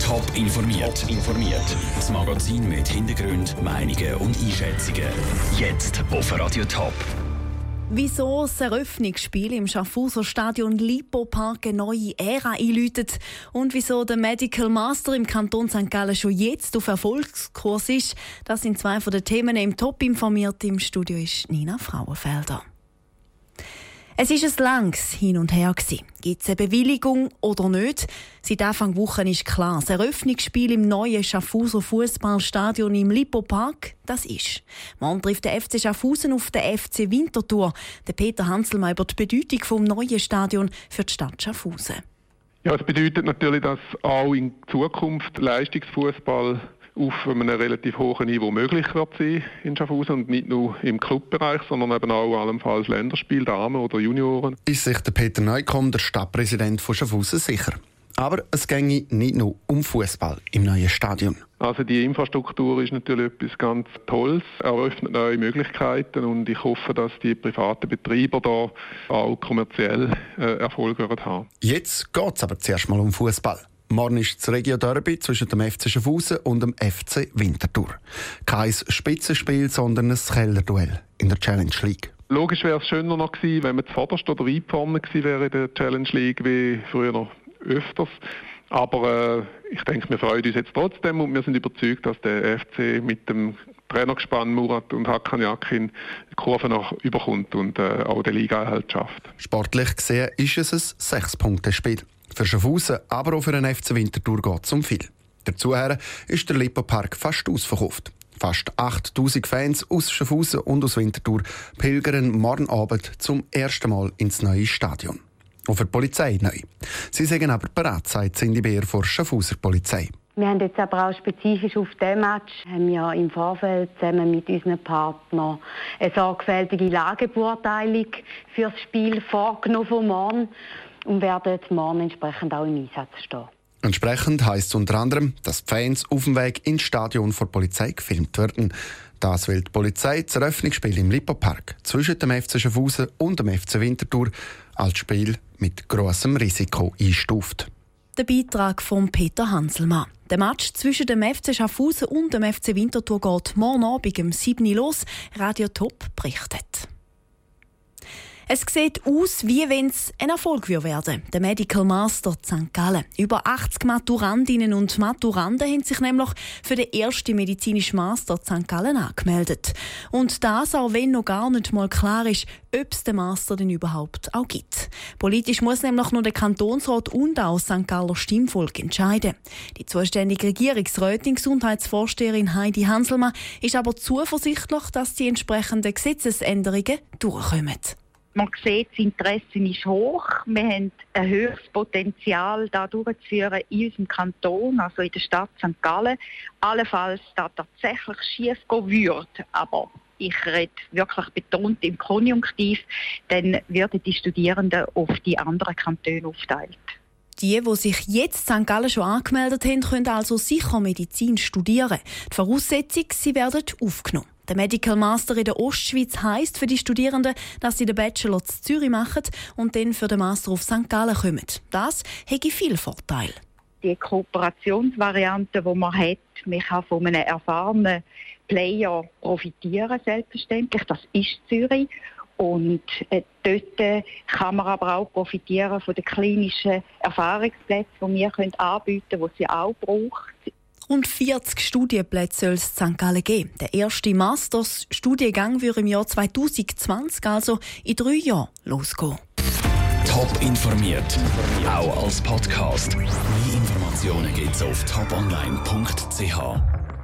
Top informiert. informiert. Das Magazin mit Hintergrund, Meinungen und Einschätzungen. Jetzt auf Radio Top. Wieso das Eröffnungsspiel im Schaffhauser Stadion Lipo Park eine neue Ära einläutet und wieso der Medical Master im Kanton St. Gallen schon jetzt auf Erfolgskurs ist, das sind zwei von den Themen im Top informiert. Im Studio ist Nina Frauenfelder. Es ist ein langes Hin und Her. Gibt es eine Bewilligung oder nicht? Seit Anfang Woche ist klar, das Eröffnungsspiel im neuen Schaffhauser Fußballstadion im Lipo Park, das ist. Man trifft der FC Schaffhausen auf den FC Winterthur. Der Peter Hanselmann über die Bedeutung vom neuen Stadion für die Stadt Schaffhausen. Ja, es bedeutet natürlich, dass auch in Zukunft Leistungsfußball auf einem relativ hohen Niveau möglich wird sein in Schaffhausen und nicht nur im Clubbereich, sondern eben auch allenfalls Länderspiel, Damen oder Junioren. Ist sich der Peter Neukomm, der Stadtpräsident von Schaffhausen, sicher? Aber es ginge nicht nur um Fußball im neuen Stadion. Also die Infrastruktur ist natürlich etwas ganz Tolles, eröffnet neue Möglichkeiten und ich hoffe, dass die privaten Betreiber da auch kommerziell äh, Erfolg haben. Jetzt geht es aber zuerst mal um Fußball. Morgen ist das Regio Derby zwischen dem FC Schaffhausen und dem FC Winterthur. Kein Spitzenspiel, sondern ein Kellerduell in der Challenge League. Logisch wäre es schöner noch gewesen, wenn man zuvorderst oder vorne gewesen wäre in der Challenge League, wie früher noch öfters. Aber äh, ich denke, wir freuen uns jetzt trotzdem und wir sind überzeugt, dass der FC mit dem Trainergespann Murat und Hakan Yakin die Kurve noch überkommt und äh, auch die Liga halt schafft. Sportlich gesehen ist es ein Sechs-Punkte-Spiel. Für Schaffhausen, aber auch für den FC Winterthur geht es um viel. Dazu ist der Lipo-Park fast ausverkauft. Fast 8000 Fans aus Schaffhausen und aus Winterthur pilgern morgen Abend zum ersten Mal ins neue Stadion. Und für die Polizei neu. Sie sagen aber bereit, sagt Cindy Beer vor Schaffhauser Polizei. Wir haben jetzt aber auch spezifisch auf diesem Match haben wir im Vorfeld zusammen mit unseren Partnern eine sorgfältige Lagebeurteilung für das Spiel vorgenommen von morgen und werden morgen entsprechend auch im Einsatz stehen. Entsprechend heisst es unter anderem, dass die Fans auf dem Weg ins Stadion vor Polizei gefilmt werden. Das will die Polizei das Eröffnungsspiel im Lipo-Park zwischen dem FC Schaffhausen und dem FC Winterthur als Spiel mit grossem Risiko einstuft. Der Beitrag von Peter Hanselmann. Der Match zwischen dem FC Schaffhausen und dem FC Winterthur geht morgen Abend um 7 Uhr los. Radio Top berichtet. Es sieht aus, wie wenn es ein Erfolg werden Der Medical Master St. Gallen. Über 80 Maturandinnen und Maturanden haben sich nämlich für den ersten medizinischen Master St. Gallen angemeldet. Und das auch wenn noch gar nicht mal klar ist, ob es den Master denn überhaupt auch gibt. Politisch muss nämlich nur der Kantonsrat und auch St. Galler Stimmvolk entscheiden. Die zuständige Regierungsrätin Gesundheitsvorsteherin Heidi Hanselmann ist aber zuversichtlich, dass die entsprechenden Gesetzesänderungen durchkommen. Man sieht, das Interesse ist hoch. Wir haben ein höheres Potenzial, da durchzuführen in unserem Kanton, also in der Stadt St. Gallen. Allenfalls da tatsächlich schief gehen würde, aber ich rede wirklich betont im Konjunktiv, dann werden die Studierenden auf die anderen Kantone aufteilt. Die, die sich jetzt St. Gallen schon angemeldet haben, können also sicher Medizin studieren. Die Voraussetzung, sie werden aufgenommen. Der Medical Master in der Ostschweiz heisst für die Studierenden, dass sie den Bachelor zu Zürich machen und dann für den Master auf St. Gallen kommen. Das hätte viel Vorteil. Die Kooperationsvariante, die man hat, man kann von einem erfahrenen Player profitieren, selbstverständlich. Das ist Zürich. Und äh, dort kann man aber auch profitieren von den klinischen Erfahrungsplätzen, die wir anbieten können, die sie auch braucht. Rund 40 Studienplätze soll es in St. Gallen geben. Der erste Masters-Studiengang wird im Jahr 2020, also in drei Jahren, losgehen. Top informiert, auch als Podcast. Mehr Informationen gibt es auf toponline.ch.